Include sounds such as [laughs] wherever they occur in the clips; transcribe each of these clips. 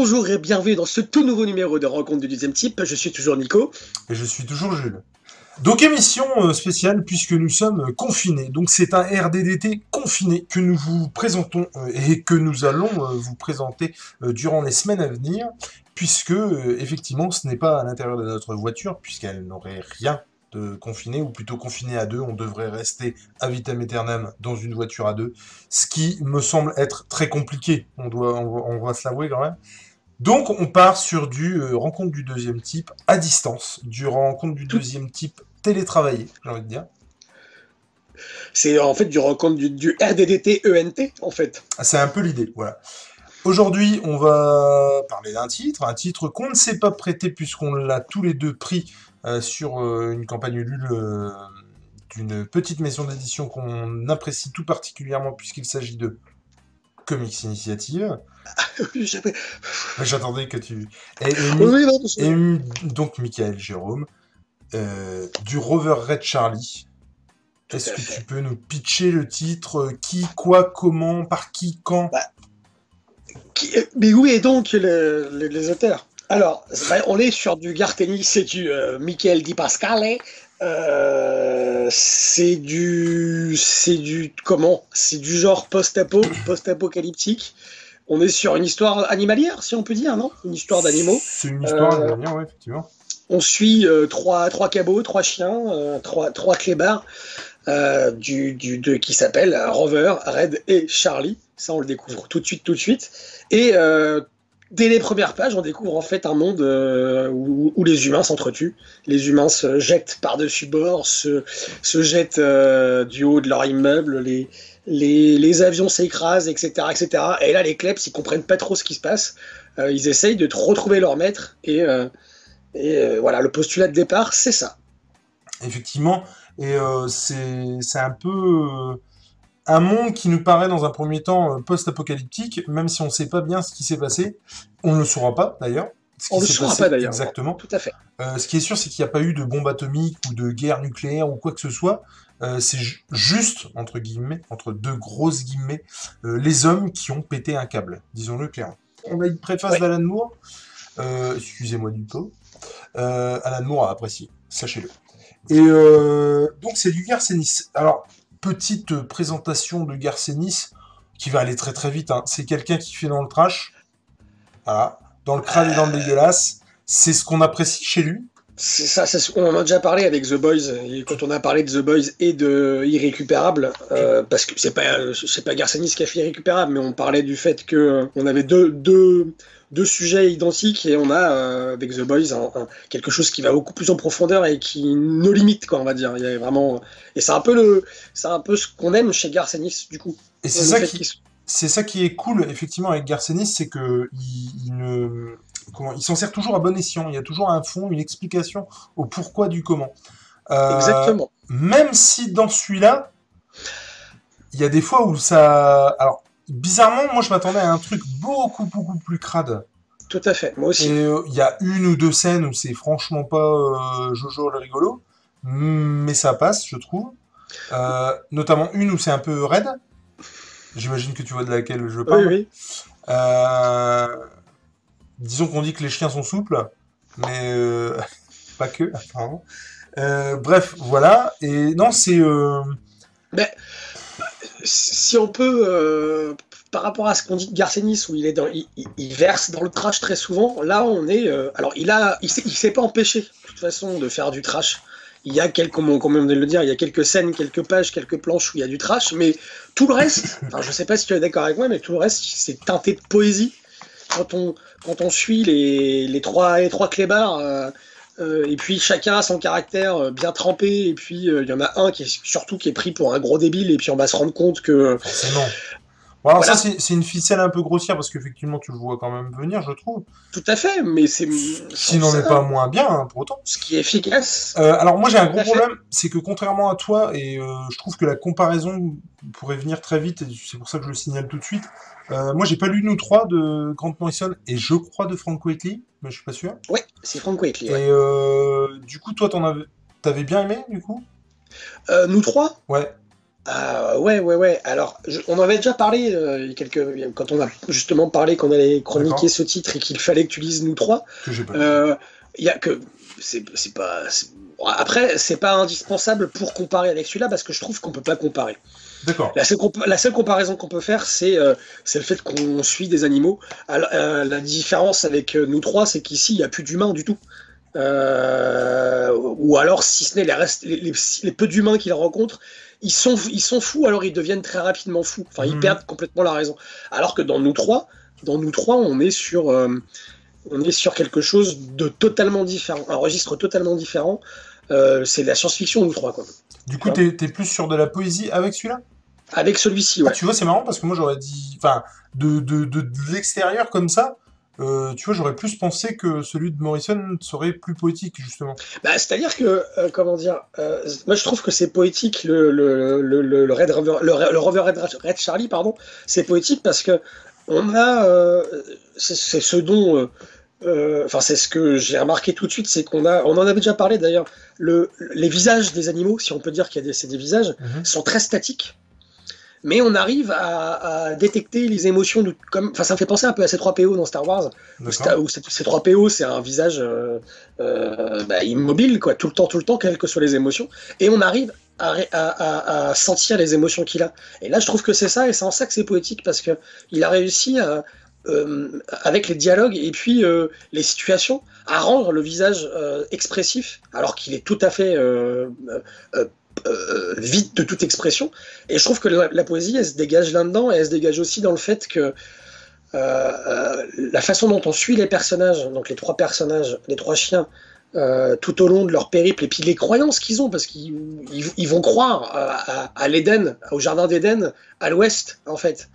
Bonjour et bienvenue dans ce tout nouveau numéro de Rencontre du deuxième type. Je suis toujours Nico. Et je suis toujours Jules. Donc émission euh, spéciale puisque nous sommes confinés. Donc c'est un RDDT confiné que nous vous présentons euh, et que nous allons euh, vous présenter durant les semaines à venir puisque effectivement ce n'est pas à l'intérieur de notre voiture puisqu'elle n'aurait rien de confiné, ou plutôt confiné à deux, on devrait rester à vitam aeternam dans une voiture à deux, ce qui me semble être très compliqué, on, doit, on, va, se l'avouer quand même. Donc on part sur du euh, rencontre du deuxième type à distance, du rencontre du deuxième type télétravaillé, j'ai envie de dire. C'est en fait du rencontre du, du RDDT ENT en fait. Ah, c'est un peu l'idée, voilà. Aujourd'hui, on va parler d'un titre, un titre qu'on ne s'est pas prêté puisqu'on l'a tous les deux pris euh, sur euh, une campagne Ulule d'une petite maison d'édition qu'on apprécie tout particulièrement puisqu'il s'agit de Comics Initiative. [laughs] J'attendais que tu. Et, donc, Michael Jérôme, du Rover Red Charlie. Est-ce que tu peux nous pitcher le titre Qui, quoi, comment, par qui, quand? Bah, Mais où est donc les auteurs? Alors, on est sur du Garteni, c'est du euh, Michael Di Pascale. Euh, c'est du, c'est du comment? C'est du genre post-apo, post-apocalyptique. On est sur une histoire animalière, si on peut dire, non? Une histoire d'animaux. C'est une histoire euh, animalière, oui, effectivement. On suit trois, trois cabots, trois chiens, trois, trois clébards, du, du, de, qui s'appellent Rover, Red et Charlie. Ça, on le découvre tout de suite, tout de suite. Et dès les premières pages, on découvre en fait un monde euh, où, les humains s'entretuent. Les humains se jettent par-dessus bord, se, jettent euh, du haut de leur immeuble, les, avions s'écrasent, etc., etc. Et là, les kleps, ils comprennent pas trop ce qui se passe. Euh, ils essayent de retrouver leur maître. Et voilà, le postulat de départ, c'est ça. Effectivement. Et c'est un peu un monde qui nous paraît dans un premier temps euh, post-apocalyptique, même si on ne sait pas bien ce qui s'est passé. On ne le saura pas d'ailleurs. On ne le saura pas d'ailleurs. Exactement. Tout à fait. Euh, ce qui est sûr, c'est qu'il n'y a pas eu de bombe atomique ou de guerre nucléaire ou quoi que ce soit. Euh, c'est juste, entre guillemets, entre deux grosses guillemets, les hommes qui ont pété un câble, disons-le clairement. On a une préface d'Alan Moore. Excusez-moi du peu. Alan Moore a apprécié, sachez-le. Et donc c'est du Garcenis. Alors, petite présentation de Garcenis qui va aller très très vite. Hein. C'est quelqu'un qui fait dans le trash. Voilà. Dans le crâne et dans le dégueulasse. C'est ce qu'on apprécie chez lui. C'est ça, on en a déjà parlé avec The Boys, quand on a parlé de The Boys et de Irrécupérable, euh, parce que c'est pas, c'est pas Garcenis qui a fait Irrécupérable, mais on parlait du fait que on avait deux, deux, deux sujets identiques et on a euh, avec The Boys quelque chose qui va beaucoup plus en profondeur et qui nos limite quoi on va dire. Il y a vraiment et c'est un peu le c'est un peu ce qu'on aime chez Garcenis du coup. Et c'est ça qui c'est ça qui est cool effectivement avec Garcenis c'est que il, ne comment il s'en sert toujours à bon escient il y a toujours un fond une explication au pourquoi du comment euh, exactement même si dans celui-là il y a des fois où ça alors bizarrement, moi je m'attendais à un truc beaucoup beaucoup plus crade. Tout à fait, moi aussi. Euh, il y a une ou deux scènes où c'est franchement pas euh, Jojo le rigolo, mais ça passe, je trouve. Euh, notamment une où c'est un peu raide. J'imagine que tu vois de laquelle je parle. Oui, oui. Disons qu'on dit que les chiens sont souples, mais [laughs] pas que, apparemment. bref, voilà. Et non, c'est. Mais si on peut, euh, par rapport à ce qu'on dit de Garcenis, où il, est dans, il, verse dans le trash très souvent, là on est. Euh, alors il a, il s'est pas empêché, de toute façon, de faire du trash. Il y a quelques, comme on, de le dire, il y a quelques scènes, quelques pages, quelques planches où il y a du trash, mais tout le reste, [laughs] enfin, je sais pas si tu es d'accord avec moi, mais tout le reste, c'est teinté de poésie. Quand on, suit les, trois, les trois clébards, euh, euh, et puis chacun a son caractère euh, bien trempé. Et puis il y en a un qui est surtout qui est pris pour un gros débile. Et puis on va se rendre compte que. Bon, ça, c'est une ficelle un peu grossière parce qu'effectivement, tu le vois quand même venir, je trouve. Tout à fait, mais c'est. S'il n'en est pas moins bien, hein, pour autant. Ce qui est efficace. alors, moi, j'ai un gros problème, c'est que contrairement à toi, et je trouve que la comparaison pourrait venir très vite, et c'est pour ça que je le signale tout de suite. moi, j'ai pas lu Nous trois de Grant Morrison, et je crois de Frank Whiteley mais je suis pas sûr. Ouais, c'est Frank Whiteley. Et euh, du coup, toi, t'en avais... t'avais bien aimé, du coup? Euh, Nous trois? Ouais. Ah ouais, ouais, ouais. Alors, on en avait déjà parlé euh, quelques... quand on a justement parlé qu'on allait chroniquer ce titre et qu'il fallait que tu lises nous trois. Euh, il y a que c'est pas. Après, c'est pas indispensable pour comparer avec celui-là parce que je trouve qu'on peut pas comparer. D'accord. La, seule comparaison qu'on peut faire, c'est euh, le fait qu'on suit des animaux. la différence avec nous trois, c'est qu'ici, il n'y a plus d'humains du tout. Ou alors, si ce n'est les, les, les, peu d'humains qu'il rencontre, ils sont, ils sont fous, alors ils deviennent très rapidement fous. Enfin, ils mhm. perdent complètement la raison. Alors que dans nous trois, dans nous trois, on est sur, euh, on est sur quelque chose de totalement différent, un registre totalement différent. Euh, c'est de la science-fiction, nous trois, quoi. Du coup, t'es es plus sur de la poésie avec celui-là? Avec celui-ci, ouais. Ah, tu vois, c'est marrant parce que moi, j'aurais dit, enfin, de, de, de, de l'extérieur comme ça, euh, tu vois, j'aurais plus pensé que celui de Morrison serait plus poétique, justement. Bah, C'est-à-dire que, euh, comment dire, euh, moi je trouve que c'est poétique, le, le, le, le, Red Rover, le, Rover Red, Charlie, pardon, c'est poétique parce que on a, c'est ce dont, enfin c'est ce que j'ai remarqué tout de suite, c'est qu'on a, on en avait déjà parlé d'ailleurs, le, les visages des animaux, si on peut dire qu'il y a des, des visages, mhm. sont très statiques mais on arrive à, détecter les émotions de, comme enfin ça me fait penser un peu à ces 3 PO dans Star Wars où, ces 3 PO c'est un visage euh, euh, bah, immobile quoi tout le temps tout le temps quelles que soient les émotions. Et on arrive à, sentir les émotions qu'il a. Et là je trouve que c'est ça et c'est en ça que c'est poétique parce que il a réussi à euh, avec les dialogues et puis les situations à rendre le visage expressif alors qu'il est tout à fait euh, vide de toute expression. Et je trouve que la, poésie, elle se dégage là-dedans, et elle se dégage aussi dans le fait que euh, euh, la façon dont on suit les personnages, donc les trois personnages, les trois chiens, tout au long de leur périple, et puis les croyances qu'ils ont, parce qu'ils ils, vont croire à, l'Éden, au jardin d'Éden, à l'ouest, en fait.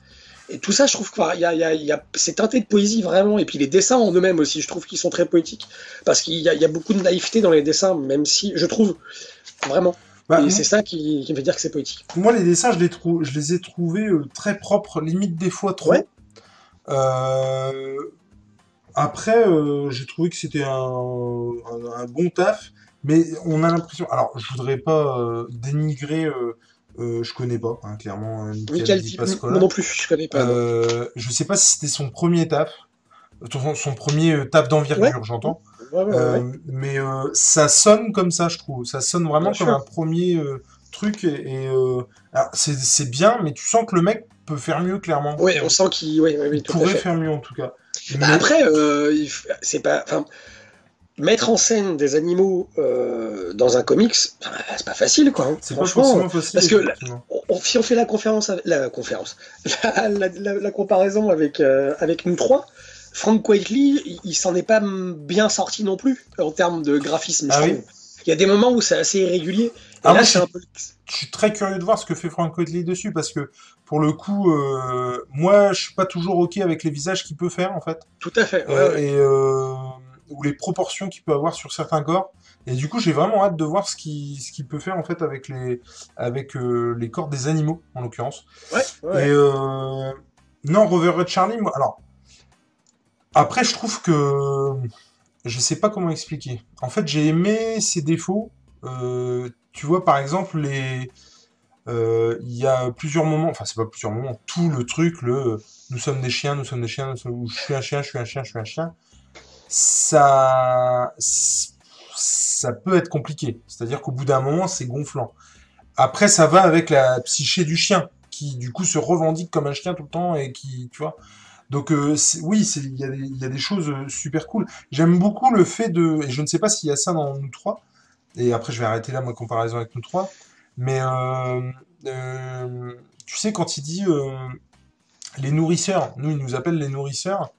Et tout ça, je trouve que y y a, c'est teinté de poésie vraiment. Et puis les dessins en eux-mêmes aussi, je trouve qu'ils sont très poétiques. Parce qu'il y, y, a beaucoup de naïveté dans les dessins, même si, je trouve, vraiment. Bah, et c'est ça qui, qui, fait dire que c'est poétique. Moi, les dessins, je les, je les ai trouvés euh, très propres, limite des fois trop. Euh, après, euh, j'ai trouvé que c'était un, un, bon taf, mais on a l'impression. Alors, je voudrais pas dénigrer. je connais pas, hein, clairement. Michael Moi non plus, je connais pas. je sais pas si c'était son premier taf, son, son premier taf d'envergure, j'entends. Euh, mais euh, ça sonne comme ça, je trouve. Ça sonne vraiment comme un premier euh, truc. Et, c'est bien, mais tu sens que le mec peut faire mieux, clairement. Oui, on sent qu'il pourrait faire mieux, en tout cas. Bah, après, c'est pas. Mettre en scène des animaux dans un comics, c'est pas facile, quoi. Hein. c'est pas forcément facile. Parce que si on fait la conférence, la conférence, [laughs] la, comparaison avec avec nous trois, Frank Quitely, il, s'en est pas bien sorti non plus en termes de graphisme. Ah il y a des moments où c'est assez irrégulier. Ah, je, suis très curieux de voir ce que fait Frank Quitely dessus parce que pour le coup, euh, moi, je suis pas toujours ok avec les visages qu'il peut faire en fait. Tout à fait. Euh, et euh, ou les proportions qu'il peut avoir sur certains corps. Et du coup, j'ai vraiment hâte de voir ce qu'il ce peut faire en fait avec les avec les corps des animaux en l'occurrence. Ouais. Et non, Rover Red Charlie, moi, alors après, je trouve que je sais pas comment expliquer. En fait, j'ai aimé ses défauts. Euh, tu vois, par exemple, les euh, il y a plusieurs moments, enfin c'est pas plusieurs moments, tout le truc, le nous sommes des chiens, nous sommes des chiens, ou je suis un chien, je suis un chien, je suis un chien, ça, ça peut être compliqué. C'est-à-dire qu'au bout d'un moment, c'est gonflant. Après, ça va avec la psyché du chien, qui du coup se revendique comme un chien tout le temps et qui, tu vois, donc euh, oui, il y, a des choses euh, super cool. J'aime beaucoup le fait de, et je ne sais pas s'il y a ça dans nous trois, et après je vais arrêter là ma comparaison avec nous trois, mais euh, tu sais quand il dit les nourrisseurs, nous il nous appelle les nourrisseurs,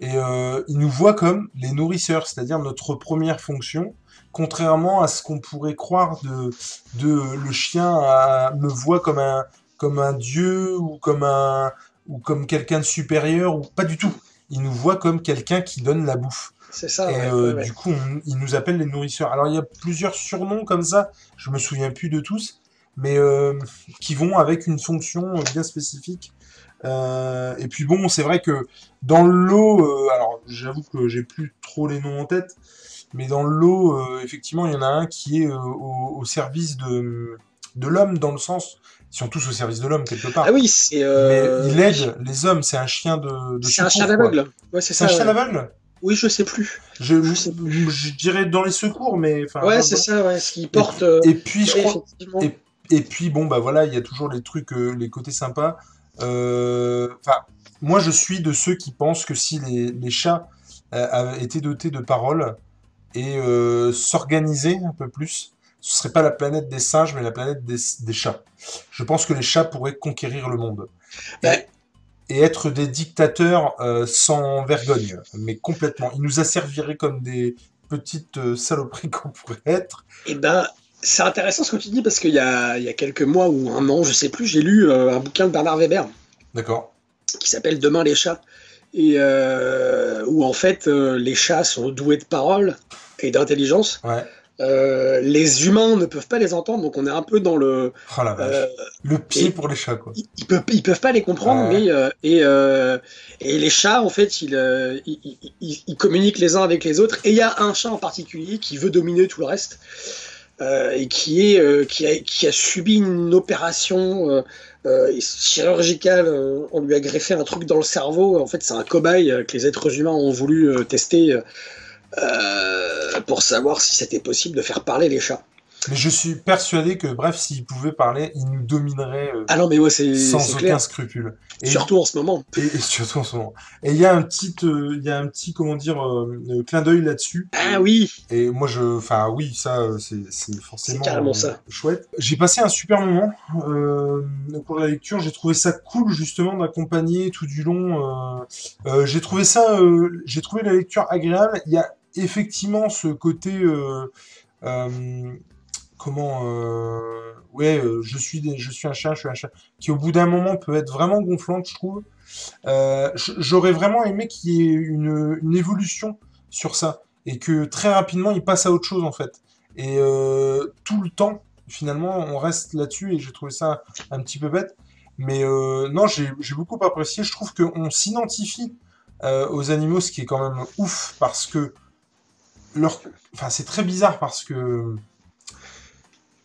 et il nous voit comme les nourrisseurs, c'est-à-dire notre première fonction, contrairement à ce qu'on pourrait croire de, de le chien me voit comme un comme un dieu ou comme un ou comme quelqu'un de supérieur, ou pas du tout. Il nous voit comme quelqu'un qui donne la bouffe. C'est ça. Et euh, du coup, il nous appelle les nourrisseurs. Alors, il y a plusieurs surnoms comme ça, je me souviens plus de tous, mais euh, qui vont avec une fonction bien spécifique. Euh, et puis bon, c'est vrai que dans le lot, alors j'avoue que j'ai plus trop les noms en tête, mais dans le lot, effectivement, il y en a un qui est au, au, service de, de l'homme, dans le sens ils sont tous au service de l'homme quelque part. Ah oui, c'est. euh, Mais il aide les hommes, c'est un chien de, de C'est un chien d'aveugle. Ouais, c'est un chien d'aveugle Oui, je sais plus. je, Je sais je dirais dans les secours, mais enfin. Ouais, c'est ça, ouais. Ce qu'il porte. euh, Et puis je crois, et- Et puis bon bah voilà, il y a toujours les trucs, euh, les côtés sympas. Euh, Enfin, moi je suis de ceux qui pensent que si les, les chats euh, été dotés de paroles et euh, s'organisaient un peu plus, ce serait pas la planète des singes, mais la planète des, des chats. Je pense que les chats pourraient conquérir le monde. Et, Ouais. et être des dictateurs euh, sans vergogne, mais complètement. Ils nous asserviraient comme des petites euh, saloperies [laughs] qu'on pourrait être. Eh ben, c'est intéressant ce que tu dis parce qu'il y y a quelques mois ou un an, je sais plus, j'ai lu euh, un bouquin de Bernard Weber D'accord qui s'appelle Demain les chats et euh, où en fait euh, les chats sont doués de parole et d'intelligence. Ouais. Euh, les humains ne peuvent pas les entendre, donc on est un peu dans le. Oh la vache. euh, Le pied pour les chats, quoi. ils, ils peuvent, ils peuvent pas les comprendre, Ouais. mais euh, et, et les chats en fait ils, communiquent les uns avec les autres. Et il y a un chat en particulier qui veut dominer tout le reste et qui est qui a qui a subi une opération chirurgicale. on lui a greffé un truc dans le cerveau. En fait, c'est un cobaye que les êtres humains ont voulu tester. Euh, pour savoir si c'était possible de faire parler les chats. Mais je suis persuadé que, bref, s'ils pouvaient parler, ils nous domineraient euh, Ah non, mais ouais, c'est sans aucun clair. scrupule. Et, Surtout en ce moment. et, et surtout en ce moment. Et il y a un petit, euh, il y a un petit, comment dire, clin d'œil là-dessus. Ah oui, Et moi, je, enfin, oui, ça, c'est, c'est forcément C'est carrément ça. chouette. J'ai passé un super moment euh, de la lecture. J'ai trouvé ça cool justement d'accompagner tout du long. euh, j'ai trouvé ça, j'ai trouvé la lecture agréable. Il y a effectivement ce côté, euh, euh, comment, euh, ouais, je suis, je suis un chat, je suis un chat, qui au bout d'un moment peut être vraiment gonflante, je trouve. J'aurais vraiment aimé qu'il y ait une, une évolution sur ça et que très rapidement il passe à autre chose en fait. Et tout le temps, finalement, on reste là-dessus et j'ai trouvé ça un petit peu bête. Mais non, j'ai beaucoup apprécié. Je trouve qu'on s'identifie aux animaux, ce qui est quand même ouf parce que leur, enfin c'est très bizarre parce que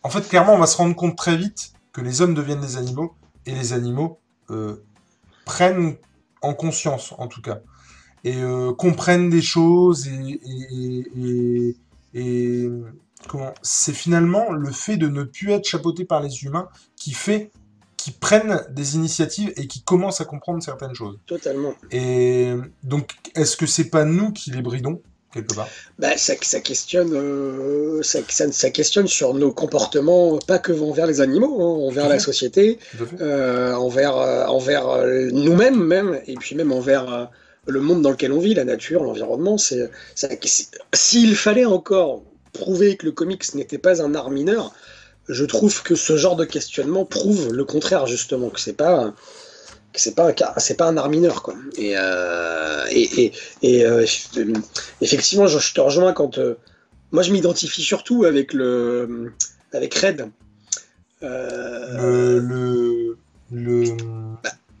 en fait clairement on va se rendre compte très vite que les hommes deviennent des animaux et les animaux euh, prennent en conscience en tout cas et euh, comprennent des choses et, et, et, et- comment c'est finalement le fait de ne plus être chapeauté par les humains qui fait qu'ils prennent des initiatives et qui commencent à comprendre certaines choses. totalement. Et donc, est-ce que c'est pas nous qui les bridons? Quelque part Bah, ça, ça questionne, euh, ça, ça, ça questionne sur nos comportements, pas que envers les animaux, hein, envers la société, euh, envers, euh, envers nous-mêmes même, et puis même envers le monde dans lequel on vit, la nature, l'environnement. C'est, s'il fallait encore prouver que le comics n'était pas un art mineur, je trouve que ce genre de questionnement prouve le contraire justement, que c'est pas c'est pas un c'est pas un art mineur quoi. Et euh, et, et, et, euh, effectivement, je, je te rejoins quand euh, moi je m'identifie surtout avec le avec Red. Euh, Le, le, le...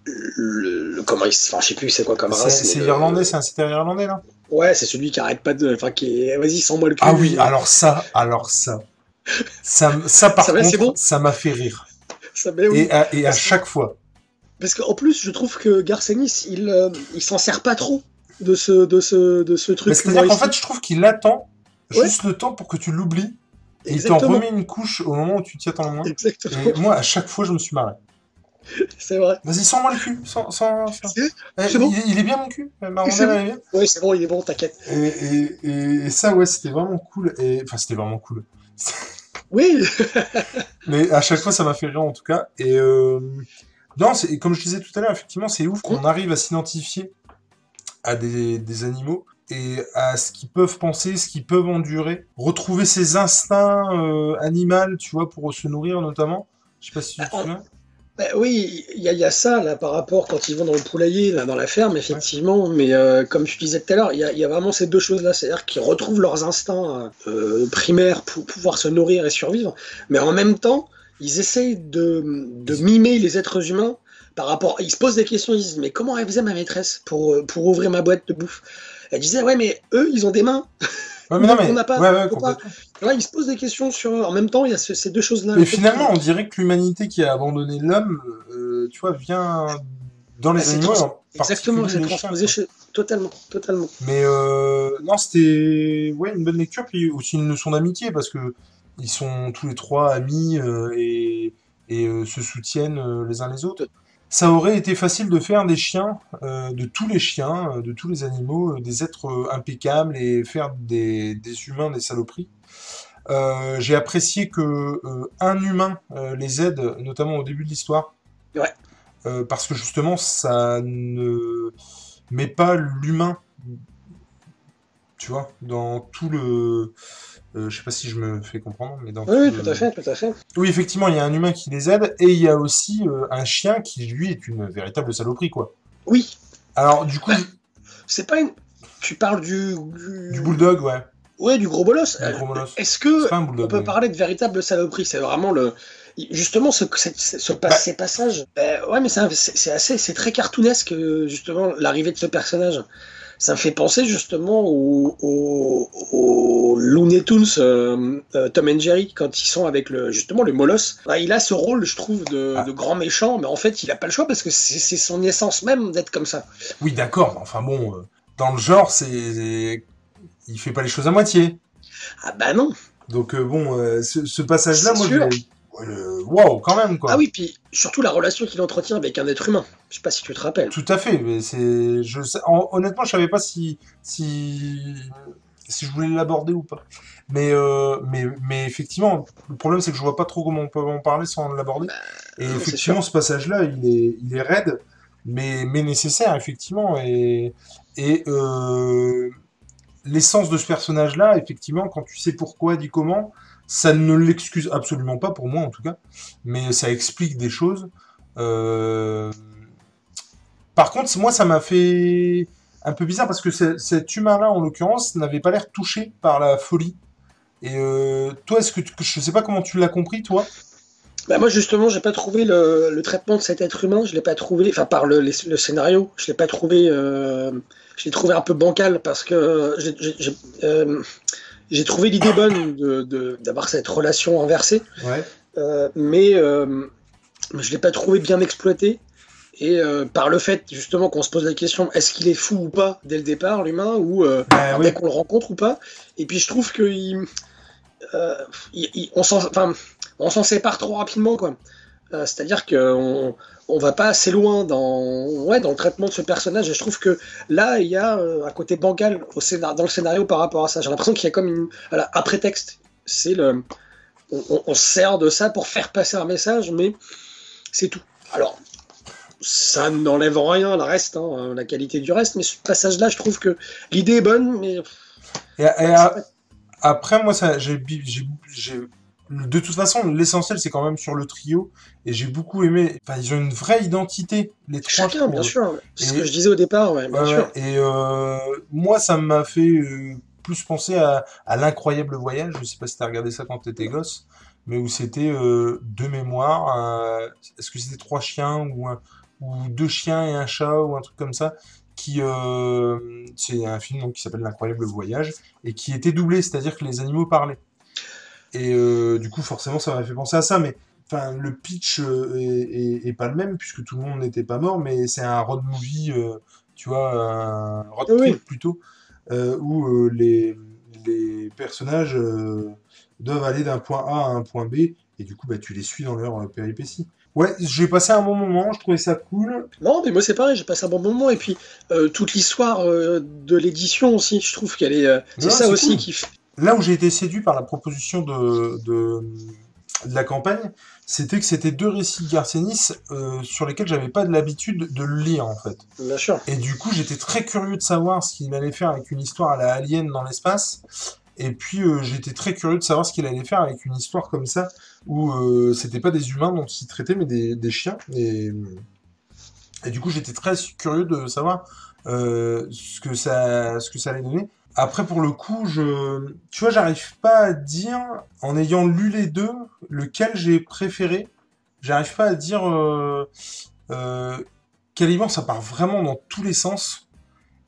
le, le- comment il enfin je sais plus c'est quoi comme C'est race. c'est irlandais, c'est un citer irlandais là? Ouais, c'est celui qui arrête pas de enfin qui vas-y sans moi le cul. Ah oui, alors ça, alors ça. Ça, ça par Ça contre, bon? ça m'a fait rire. Ça, oui. Et à, et à chaque fois. Parce qu'en plus, je trouve que Garcenis, il, euh, il s'en sert pas trop de ce, de ce, de ce truc. C'est-à-dire qu'en fait, je trouve qu'il attend Ouais. juste le temps pour que tu l'oublies et il t'en Exactement. remet une couche au moment où tu t'y attends le moins. Exactement, Et moi, à chaque fois, je me suis marré. [laughs] c'est vrai. Vas-y, sens-moi le cul. Sans, sans, sans- Eh, bon. il, il est bien mon cul. Ma C'est bon. bien. Oui, c'est bon, il est bon, t'inquiète. Et, et, et- et ça, ouais, c'était vraiment cool. Et, enfin, c'était vraiment cool. Oui, [laughs] Mais à chaque fois, ça m'a fait rire en tout cas. Et euh, non, c'est comme je disais tout à l'heure, effectivement, c'est ouf qu'on arrive à s'identifier à des, des animaux et à ce qu'ils peuvent penser, ce qu'ils peuvent endurer, retrouver ses instincts euh, animaux, tu vois, pour se nourrir notamment. Je sais pas si tu te Ah, souviens. Bah oui, il y, a- il y a ça là par rapport quand ils vont dans le poulailler, là, dans la ferme, effectivement. Mais euh, comme je disais tout à l'heure, il y a, il y a vraiment ces deux choses-là, c'est-à-dire qu'ils retrouvent leurs instincts euh, primaires pour pouvoir se nourrir et survivre, mais en même temps, ils essayent de, de mimer les êtres humains par rapport. Ils se posent des questions, ils disent mais comment elle faisait ma maîtresse pour euh, pour ouvrir ma boîte de bouffe? Elle disait ouais mais eux ils ont des mains. Ouais, mais non, [laughs] mais... On n'a pas- ouais, ouais, pas-. Là, il se pose des questions sur. En même temps, il y a ce- ces deux choses-là. Mais finalement, on dirait que l'humanité qui a abandonné l'homme, euh, tu vois, vient dans les animaux. trans- en Exactement, c'est transposé chez. Totalement, totalement. Mais euh, non, c'était ouais, une bonne lecture, puis aussi une leçon d'amitié, parce que ils sont tous les trois amis euh, et, et euh, se soutiennent euh, les uns les autres. Ça aurait été facile de faire des chiens, de tous les chiens, de tous les animaux, des êtres impeccables et faire des, des humains des saloperies. Euh, j'ai apprécié que euh, un humain euh, les aide, notamment au début de l'histoire. Ouais. Parce que justement, ça ne met pas l'humain, tu vois, dans tout le. Euh, je sais pas si je me fais comprendre, mais dans Oui, tout à fait, tout à fait. Oui, effectivement, il y a un humain qui les aide et il y a aussi euh, un chien qui, lui, est une véritable saloperie, quoi. Oui, Alors, du coup, c'est pas une. Tu parles du. du bulldog, ouais. Ouais, du gros bolos. Du gros bolos. Est-ce que C'est pas un on bulldog. peut mais- parler de véritable saloperie? C'est vraiment le. Justement, ce, ce, ce pas- Bah. ces passages. Ben, ouais, mais c'est assez. C'est très cartoonesque, euh, justement, l'arrivée de ce personnage. Ça me fait penser, justement, au, au, au Looney Tunes, euh, euh, Tom and Jerry, quand ils sont avec le, justement le Moloss. Ben, il a ce rôle, je trouve, de, Ah. de grand méchant, mais en fait, il a pas le choix parce que c'est son essence même d'être comme ça. Oui, d'accord, enfin bon, euh, dans le genre, c'est. Il fait pas les choses à moitié. Ah bah non Donc, bon, ce, ce passage-là, moi, je Waouh, quand même, quoi. Ah oui, puis surtout la relation qu'il entretient avec un être humain. Je sais pas si tu te rappelles. Tout à fait, mais c'est, je honnêtement, je savais pas si, si, si je voulais l'aborder ou pas. Mais, euh, mais, mais effectivement, le problème c'est que je vois pas trop comment on peut en parler sans l'aborder. Et non, c'est effectivement, ce passage-là, il est, il est raide, mais, mais nécessaire, effectivement. Et, et euh, l'essence de ce personnage-là, effectivement, quand tu sais pourquoi, dit comment, ça ne l'excuse absolument pas, pour moi en tout cas, mais ça explique des choses. Euh, Par contre, moi, ça m'a fait un peu bizarre parce que ce- cet humain-là, en l'occurrence, n'avait pas l'air touché par la folie. Et euh, toi, est-ce que tu- je sais pas comment tu l'as compris, toi? Bah moi justement, j'ai pas trouvé le, traitement de cet être humain, je l'ai pas trouvé, enfin par le, scénario, je l'ai pas trouvé, euh, je l'ai trouvé un peu bancal parce que j'ai trouvé l'idée bonne de- de- d'avoir cette relation inversée, Ouais. euh, mais euh, je l'ai pas trouvé bien exploité. Et euh, par le fait justement qu'on se pose la question, est-ce qu'il est fou ou pas dès le départ, l'humain, ou euh, Bah, dès qu'on le rencontre ou pas. Et puis je trouve que il, il- il- on s'en sépare trop rapidement, quoi. C'est-à-dire qu'on on va pas assez loin dans, ouais, dans le traitement de ce personnage. Et je trouve que là, il y a euh, un côté bancal au scénar- dans le scénario par rapport à ça. J'ai l'impression qu'il y a comme une, voilà, un prétexte. C'est le, on, on- on se sert de ça pour faire passer un message, mais c'est tout. Alors, ça n'enlève rien à la reste, hein, la qualité du reste, mais ce passage-là, je trouve que l'idée est bonne, mais Et, et a- après, moi, ça, j'ai- de toute façon, l'essentiel, c'est quand même sur le trio. Et j'ai beaucoup aimé. Enfin, ils ont une vraie identité, les trois. chacun, bien sûr. C'est ce que je disais au départ, ouais, bien sûr. Et euh, moi, ça m'a fait euh, plus penser à, à l'incroyable voyage. Je sais pas si t'as regardé ça quand t'étais gosse, mais où c'était euh, deux mémoires. Est-ce que c'était trois chiens ou, un- ou deux chiens et un chat ou un truc comme ça qui euh, c'est un film donc, qui s'appelle L'incroyable voyage et qui était doublé, c'est-à-dire que les animaux parlaient. Et euh, du coup, forcément, ça m'a fait penser à ça, mais enfin, le pitch euh, est, est- est pas le même puisque tout le monde n'était pas mort, mais c'est un road movie, euh, tu vois, un road trip oui. plutôt, euh, où les, les personnages doivent aller d'un point A à un point B, et du coup, bah, tu les suis dans leur péripéties. Ouais, j'ai passé un bon moment, je trouvais ça cool. Non, mais moi c'est pareil, j'ai passé un bon moment. Et puis toute l'histoire de l'édition aussi, je trouve qu'elle est. c'est ça aussi cool. qui fait. Là où j'ai été séduit par la proposition de, de, de la campagne, c'était que c'était deux récits Garcenis euh, sur lesquels j'avais pas de l'habitude de le lire en fait. Bien sûr. Et du coup, j'étais très curieux de savoir ce qu'il allait faire avec une histoire à la Alien dans l'espace. Et puis, euh, j'étais très curieux de savoir ce qu'il allait faire avec une histoire comme ça, où euh, c'était pas des humains dont il traitait, mais des, des chiens. Et, et du coup, j'étais très curieux de savoir euh, ce que ça, ce que ça allait donner. Après, pour le coup, je, tu vois, j'arrive pas à dire, en ayant lu les deux, lequel j'ai préféré. J'arrive pas à dire euh, euh, Caliban, ça part vraiment dans tous les sens.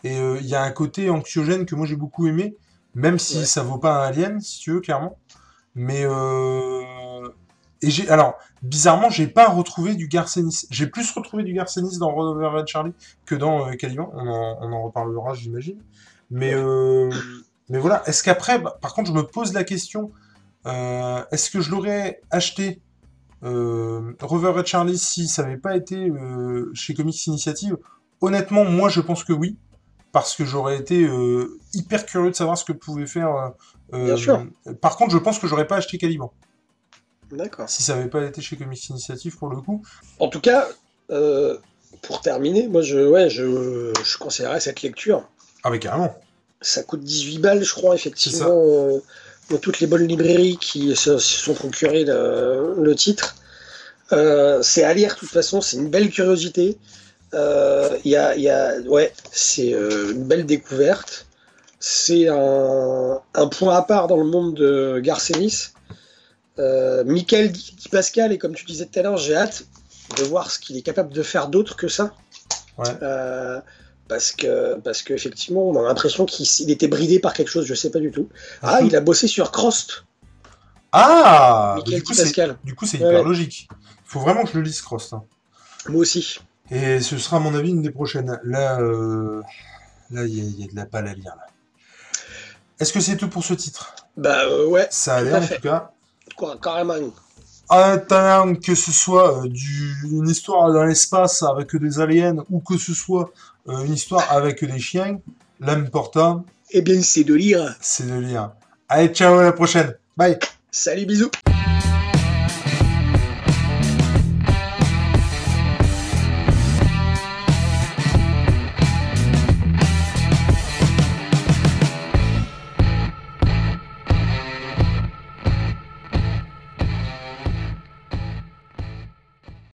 Et euh, il y a un côté anxiogène que moi j'ai beaucoup aimé. même si Ouais. ça vaut pas un Alien, si tu veux, clairement. Mais euh... et j'ai alors bizarrement, j'ai pas retrouvé du Garcenis. J'ai plus retrouvé du Garcenis dans Rover Red Charlie que dans euh, Caliban. On en, on en reparlera, j'imagine. Mais euh... mais voilà. Est-ce qu'après, bah, par contre, je me pose la question euh, est-ce que je l'aurais acheté euh, Rover Red Charlie si ça n'avait pas été chez Comics Initiative? Honnêtement, moi, je pense que oui. Parce que j'aurais été hyper curieux de savoir ce que pouvait faire. Bien sûr. Par contre, je pense que j'aurais pas acheté Caliban. D'accord. Si ça n'avait pas été chez Comics Initiative pour le coup. En tout cas, euh, pour terminer, moi je, ouais, je, je conseillerais cette lecture. Ah, mais carrément. Ça coûte 18 balles, je crois, effectivement, euh, dans toutes les bonnes librairies qui se, se sont procurées le, le titre. Euh, c'est à lire, de toute façon, c'est une belle curiosité. Euh, Il y a, il y a, ouais, c'est euh, une belle découverte. C'est un, un point à part dans le monde de Garcenis. Euh, Michael Pascal, et comme tu disais tout à l'heure, j'ai hâte de voir ce qu'il est capable de faire d'autre que ça. Ouais. Euh, parce que parce qu'effectivement, on a l'impression qu'il il était bridé par quelque chose, je sais pas du tout. Ah, il a bossé sur Crost, Ah Du coup, du coup, c'est hyper ouais. logique. Il faut vraiment que je le lise, Cross. hein. Moi aussi. Et ce sera, à mon avis, une des prochaines. Là, euh, là, il y, a- il y a de la balle à lire. Là. Est-ce que c'est tout pour ce titre? Bah euh, ouais, Ça a l'air, en tout cas. quoi, carrément. Attends, que ce soit euh, du, une histoire dans l'espace avec des aliens ou que ce soit euh, une histoire avec des chiens, l'important, Eh bien, c'est de lire. c'est de lire. Allez, ciao, à la prochaine. Bye. Salut, bisous.